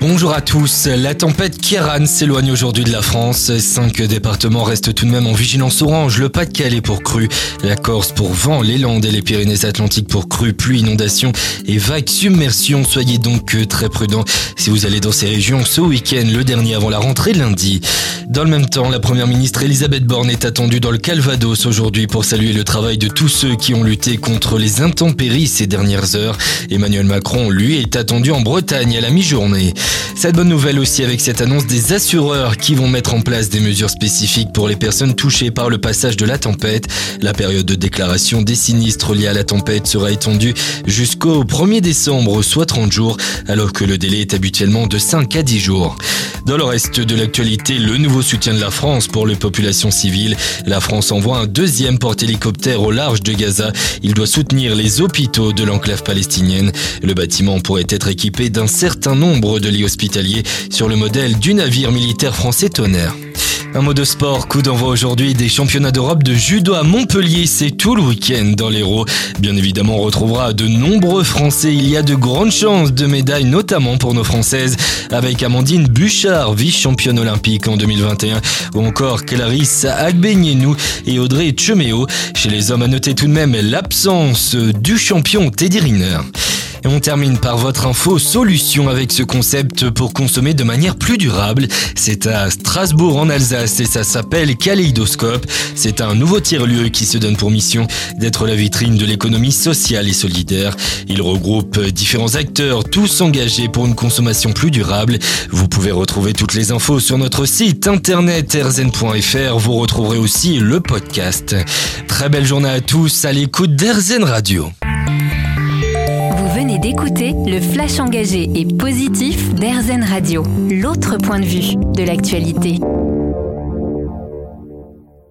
Bonjour à tous. La tempête Kieran s'éloigne aujourd'hui de la France. Cinq départements restent tout de même en vigilance orange. Le Pas-de-Calais pour crue, la Corse pour vent, les Landes et les Pyrénées-Atlantiques pour crue, pluie, inondation et vagues submersion. Soyez donc très prudents si vous allez dans ces régions ce week-end, le dernier avant la rentrée lundi. Dans le même temps, la première ministre Elisabeth Borne est attendue dans le Calvados aujourd'hui pour saluer le travail de tous ceux qui ont lutté contre les intempéries ces dernières heures. Emmanuel Macron, lui, est attendu en Bretagne à la mi-journée. Cette bonne nouvelle aussi avec cette annonce des assureurs qui vont mettre en place des mesures spécifiques pour les personnes touchées par le passage de la tempête. La période de déclaration des sinistres liés à la tempête sera étendue jusqu'au 1er décembre, soit 30 jours, alors que le délai est habituellement de 5 à 10 jours. Dans le reste de l'actualité, le nouveau soutien de la France pour les populations civiles. La France envoie un deuxième porte-hélicoptère au large de Gaza. Il doit soutenir les hôpitaux de l'enclave palestinienne. Le bâtiment pourrait être équipé d'un certain nombre de lits hospitaliers sur le modèle du navire militaire français Tonnerre. Un mot de sport, coup d'envoi aujourd'hui des championnats d'Europe de judo à Montpellier, c'est tout le week-end dans l'Hérault. Bien évidemment, on retrouvera de nombreux Français, il y a de grandes chances de médailles, notamment pour nos Françaises, avec Amandine Bouchard, vice-championne olympique en 2021, ou encore Clarisse Agbenienou et Audrey Cheméo. Chez les hommes, à noter tout de même l'absence du champion Teddy Riner. Et on termine par votre info solution avec ce concept pour consommer de manière plus durable. C'est à Strasbourg en Alsace et ça s'appelle Kaleidoscope. C'est un nouveau tiers-lieu qui se donne pour mission d'être la vitrine de l'économie sociale et solidaire. Il regroupe différents acteurs, tous engagés pour une consommation plus durable. Vous pouvez retrouver toutes les infos sur notre site internet rzen.fr. Vous retrouverez aussi le podcast. Très belle journée à tous à l'écoute d'Erzen Radio d'écouter le flash engagé et positif d'Airzen Radio, l'autre point de vue de l'actualité.